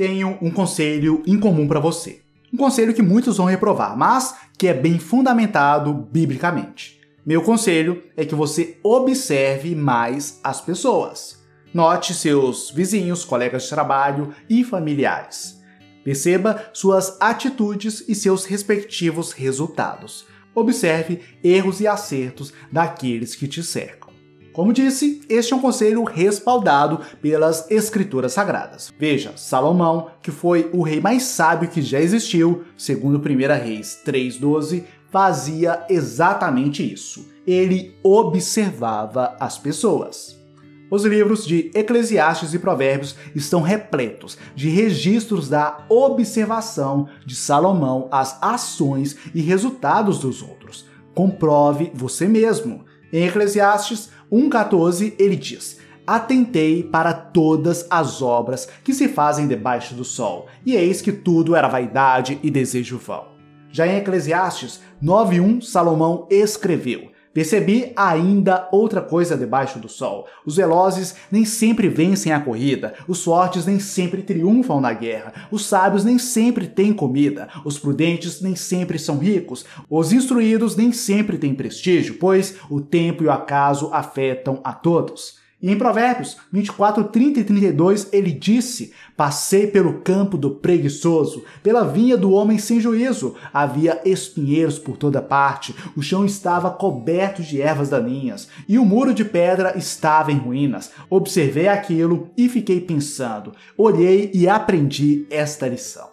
tenho um conselho incomum para você. Um conselho que muitos vão reprovar, mas que é bem fundamentado biblicamente. Meu conselho é que você observe mais as pessoas. Note seus vizinhos, colegas de trabalho e familiares. Perceba suas atitudes e seus respectivos resultados. Observe erros e acertos daqueles que te cercam. Como disse, este é um conselho respaldado pelas escrituras sagradas. Veja, Salomão, que foi o rei mais sábio que já existiu, segundo 1 Reis 3:12, fazia exatamente isso. Ele observava as pessoas. Os livros de Eclesiastes e Provérbios estão repletos de registros da observação de Salomão às ações e resultados dos outros. Comprove você mesmo. Em Eclesiastes 1,14 ele diz: Atentei para todas as obras que se fazem debaixo do sol, e eis que tudo era vaidade e desejo vão. Já em Eclesiastes 9:1 Salomão escreveu: Percebi ainda outra coisa debaixo do sol. Os velozes nem sempre vencem a corrida, os fortes nem sempre triunfam na guerra, os sábios nem sempre têm comida, os prudentes nem sempre são ricos, os instruídos nem sempre têm prestígio, pois o tempo e o acaso afetam a todos. E em Provérbios 24, 30 e 32, ele disse: Passei pelo campo do preguiçoso, pela vinha do homem sem juízo. Havia espinheiros por toda parte, o chão estava coberto de ervas daninhas, e o muro de pedra estava em ruínas. Observei aquilo e fiquei pensando. Olhei e aprendi esta lição.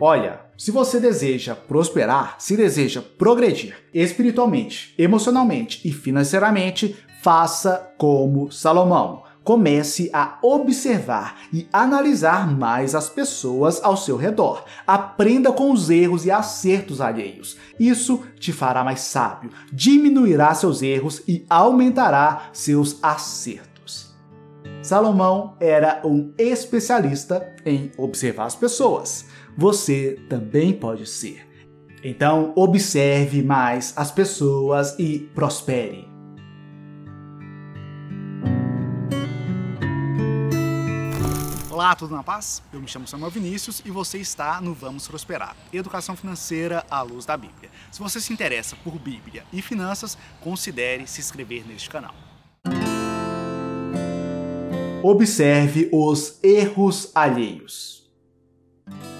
Olha, se você deseja prosperar, se deseja progredir espiritualmente, emocionalmente e financeiramente, faça como Salomão. Comece a observar e analisar mais as pessoas ao seu redor. Aprenda com os erros e acertos alheios. Isso te fará mais sábio, diminuirá seus erros e aumentará seus acertos. Salomão era um especialista em observar as pessoas. Você também pode ser. Então, observe mais as pessoas e prospere. Olá, tudo na paz? Eu me chamo Samuel Vinícius e você está no Vamos Prosperar, Educação Financeira à Luz da Bíblia. Se você se interessa por Bíblia e finanças, considere se inscrever neste canal. Observe os erros alheios.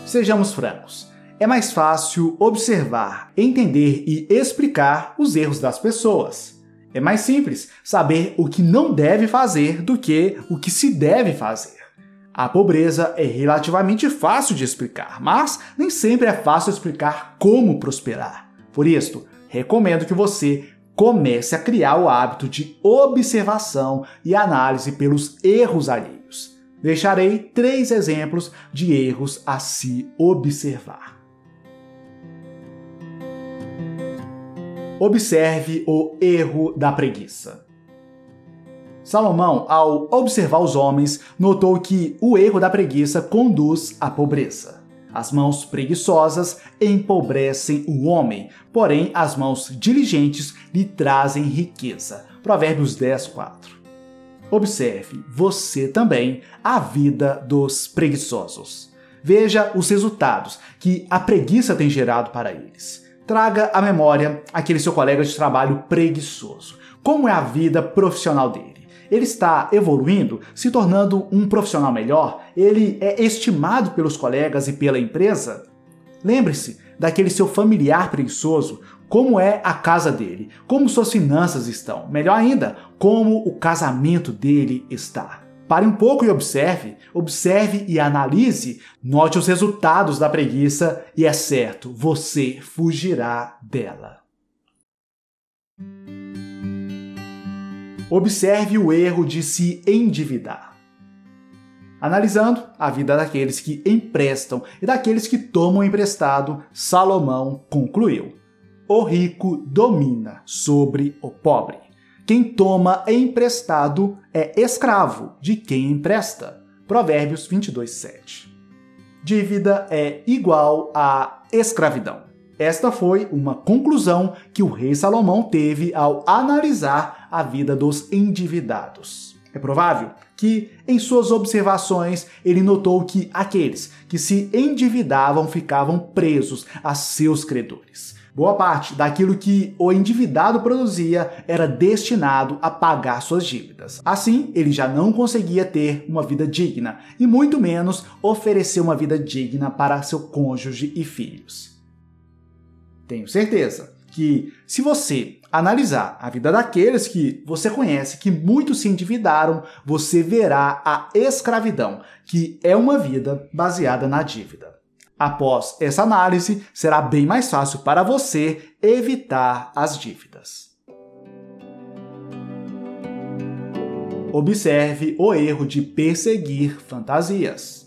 Sejamos francos. É mais fácil observar, entender e explicar os erros das pessoas. É mais simples saber o que não deve fazer do que o que se deve fazer. A pobreza é relativamente fácil de explicar, mas nem sempre é fácil explicar como prosperar. Por isso, recomendo que você comece a criar o hábito de observação e análise pelos erros alheios. Deixarei três exemplos de erros a se observar. Observe o erro da preguiça. Salomão, ao observar os homens, notou que o erro da preguiça conduz à pobreza. As mãos preguiçosas empobrecem o homem, porém as mãos diligentes lhe trazem riqueza. Provérbios 10, 4. Observe, você também, a vida dos preguiçosos. Veja os resultados que a preguiça tem gerado para eles. Traga à memória aquele seu colega de trabalho preguiçoso. Como é a vida profissional dele? Ele está evoluindo, se tornando um profissional melhor, ele é estimado pelos colegas e pela empresa. Lembre-se daquele seu familiar preguiçoso, como é a casa dele, como suas finanças estão, melhor ainda, como o casamento dele está. Pare um pouco e observe, observe e analise, note os resultados da preguiça e é certo, você fugirá dela. Observe o erro de se endividar. Analisando a vida daqueles que emprestam e daqueles que tomam emprestado, Salomão concluiu: O rico domina sobre o pobre. Quem toma emprestado é escravo de quem empresta. Provérbios 22, 7. Dívida é igual a escravidão. Esta foi uma conclusão que o rei Salomão teve ao analisar a vida dos endividados. É provável que, em suas observações, ele notou que aqueles que se endividavam ficavam presos a seus credores. Boa parte daquilo que o endividado produzia era destinado a pagar suas dívidas. Assim, ele já não conseguia ter uma vida digna e muito menos oferecer uma vida digna para seu cônjuge e filhos. Tenho certeza que, se você analisar a vida daqueles que você conhece, que muitos se endividaram, você verá a escravidão, que é uma vida baseada na dívida. Após essa análise, será bem mais fácil para você evitar as dívidas. Observe o erro de perseguir fantasias.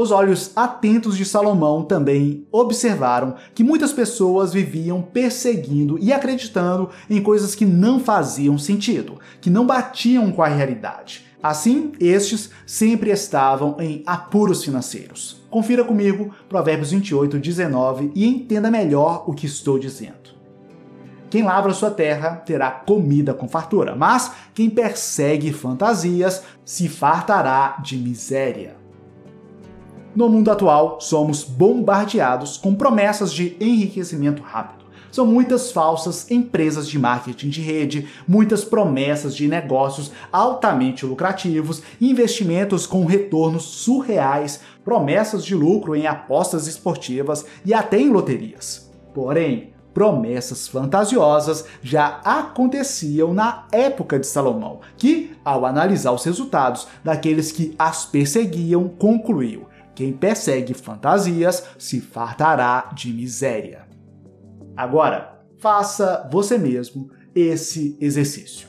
Os olhos atentos de Salomão também observaram que muitas pessoas viviam perseguindo e acreditando em coisas que não faziam sentido, que não batiam com a realidade. Assim, estes sempre estavam em apuros financeiros. Confira comigo Provérbios 28, 19 e entenda melhor o que estou dizendo. Quem lavra sua terra terá comida com fartura, mas quem persegue fantasias se fartará de miséria. No mundo atual, somos bombardeados com promessas de enriquecimento rápido. São muitas falsas empresas de marketing de rede, muitas promessas de negócios altamente lucrativos, investimentos com retornos surreais, promessas de lucro em apostas esportivas e até em loterias. Porém, promessas fantasiosas já aconteciam na época de Salomão, que, ao analisar os resultados daqueles que as perseguiam, concluiu: quem persegue fantasias se fartará de miséria. Agora, faça você mesmo esse exercício.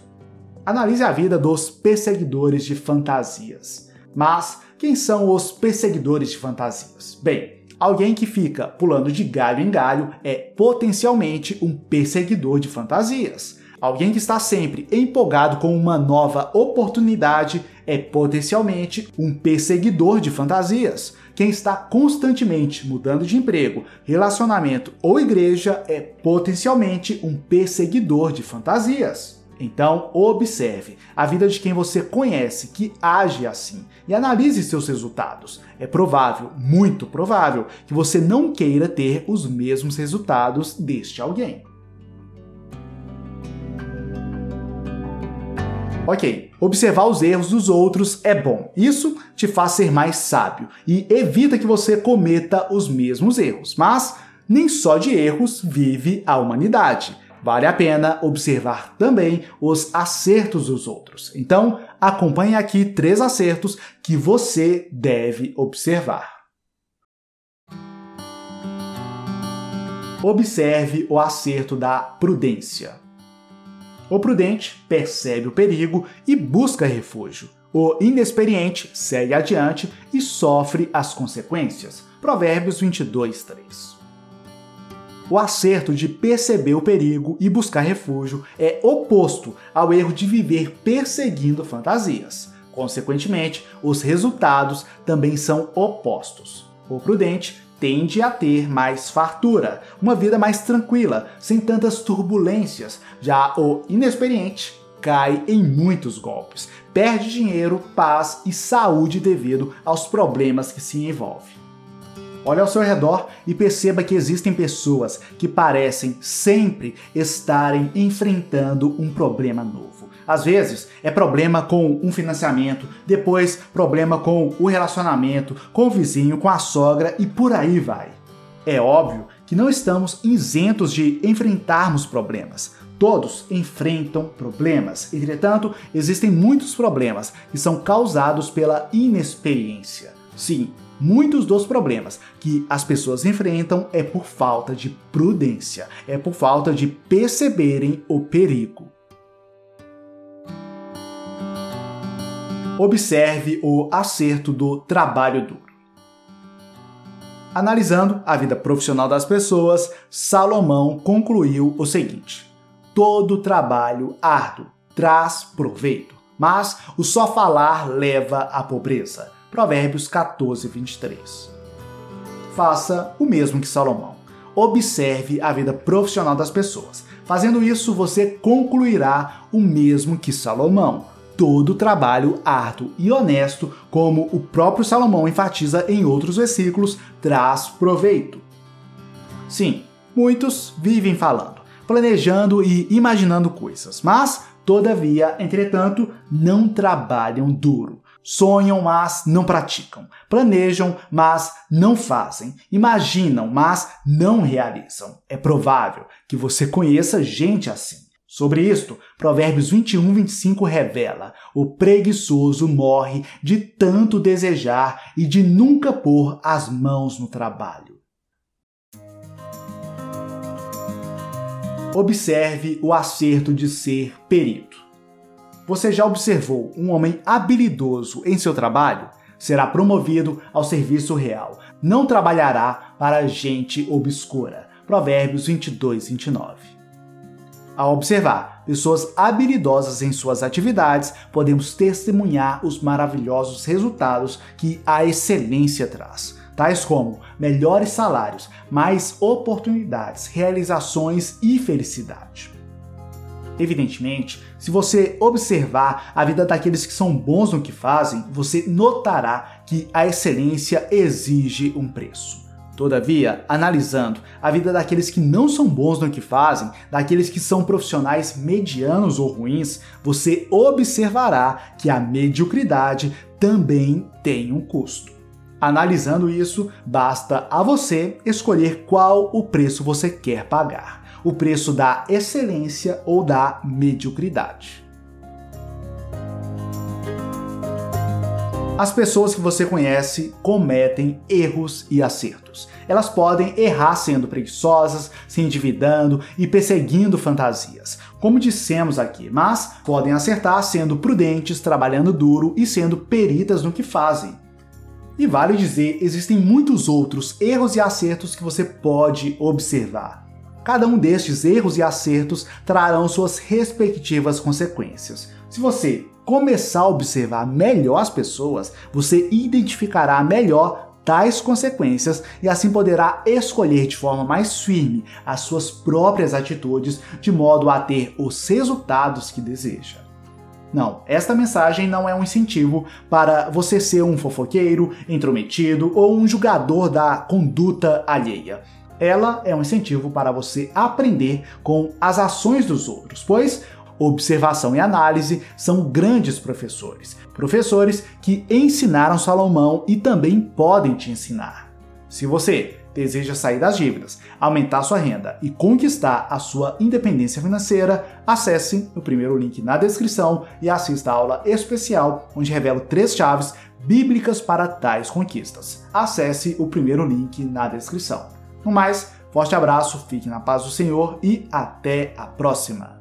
Analise a vida dos perseguidores de fantasias. Mas quem são os perseguidores de fantasias? Bem, alguém que fica pulando de galho em galho é potencialmente um perseguidor de fantasias. Alguém que está sempre empolgado com uma nova oportunidade é potencialmente um perseguidor de fantasias. Quem está constantemente mudando de emprego, relacionamento ou igreja é potencialmente um perseguidor de fantasias. Então, observe a vida de quem você conhece que age assim e analise seus resultados. É provável, muito provável, que você não queira ter os mesmos resultados deste alguém. Ok, observar os erros dos outros é bom. Isso te faz ser mais sábio e evita que você cometa os mesmos erros. Mas nem só de erros vive a humanidade. Vale a pena observar também os acertos dos outros. Então, acompanhe aqui três acertos que você deve observar. Observe o acerto da prudência. O prudente percebe o perigo e busca refúgio. O inexperiente segue adiante e sofre as consequências. Provérbios 22, 3. O acerto de perceber o perigo e buscar refúgio é oposto ao erro de viver perseguindo fantasias. Consequentemente, os resultados também são opostos. O prudente tende a ter mais fartura, uma vida mais tranquila, sem tantas turbulências. Já o inexperiente cai em muitos golpes, perde dinheiro, paz e saúde devido aos problemas que se envolve. Olhe ao seu redor e perceba que existem pessoas que parecem sempre estarem enfrentando um problema novo. Às vezes é problema com um financiamento, depois problema com o relacionamento, com o vizinho, com a sogra e por aí vai. É óbvio que não estamos isentos de enfrentarmos problemas. Todos enfrentam problemas. Entretanto, existem muitos problemas que são causados pela inexperiência. Sim, muitos dos problemas que as pessoas enfrentam é por falta de prudência, é por falta de perceberem o perigo. Observe o acerto do trabalho duro. Analisando a vida profissional das pessoas, Salomão concluiu o seguinte: todo trabalho árduo traz proveito, mas o só falar leva à pobreza. Provérbios 14, 23. Faça o mesmo que Salomão. Observe a vida profissional das pessoas. Fazendo isso, você concluirá o mesmo que Salomão todo trabalho árduo e honesto, como o próprio Salomão enfatiza em outros versículos, traz proveito. Sim, muitos vivem falando, planejando e imaginando coisas, mas, todavia, entretanto, não trabalham duro. Sonham, mas não praticam. Planejam, mas não fazem. Imaginam, mas não realizam. É provável que você conheça gente assim. Sobre isto, Provérbios 21, 25 revela: o preguiçoso morre de tanto desejar e de nunca pôr as mãos no trabalho. Observe o acerto de ser perito. Você já observou um homem habilidoso em seu trabalho? Será promovido ao serviço real. Não trabalhará para gente obscura. Provérbios 22, 29. Ao observar pessoas habilidosas em suas atividades, podemos testemunhar os maravilhosos resultados que a excelência traz, tais como melhores salários, mais oportunidades, realizações e felicidade. Evidentemente, se você observar a vida daqueles que são bons no que fazem, você notará que a excelência exige um preço. Todavia, analisando a vida daqueles que não são bons no que fazem, daqueles que são profissionais medianos ou ruins, você observará que a mediocridade também tem um custo. Analisando isso, basta a você escolher qual o preço você quer pagar: o preço da excelência ou da mediocridade. As pessoas que você conhece cometem erros e acertos. Elas podem errar sendo preguiçosas, se endividando e perseguindo fantasias, como dissemos aqui, mas podem acertar sendo prudentes, trabalhando duro e sendo peritas no que fazem. E vale dizer, existem muitos outros erros e acertos que você pode observar. Cada um destes erros e acertos trarão suas respectivas consequências. Se você começar a observar melhor as pessoas, você identificará melhor tais consequências e assim poderá escolher de forma mais firme as suas próprias atitudes de modo a ter os resultados que deseja. Não, esta mensagem não é um incentivo para você ser um fofoqueiro, intrometido ou um julgador da conduta alheia. Ela é um incentivo para você aprender com as ações dos outros, pois observação e análise são grandes professores, professores que ensinaram Salomão e também podem te ensinar. Se você deseja sair das dívidas, aumentar sua renda e conquistar a sua independência financeira, acesse o primeiro link na descrição e assista a aula especial onde revelo três chaves bíblicas para tais conquistas. Acesse o primeiro link na descrição. No mais, forte abraço, fique na paz do Senhor e até a próxima!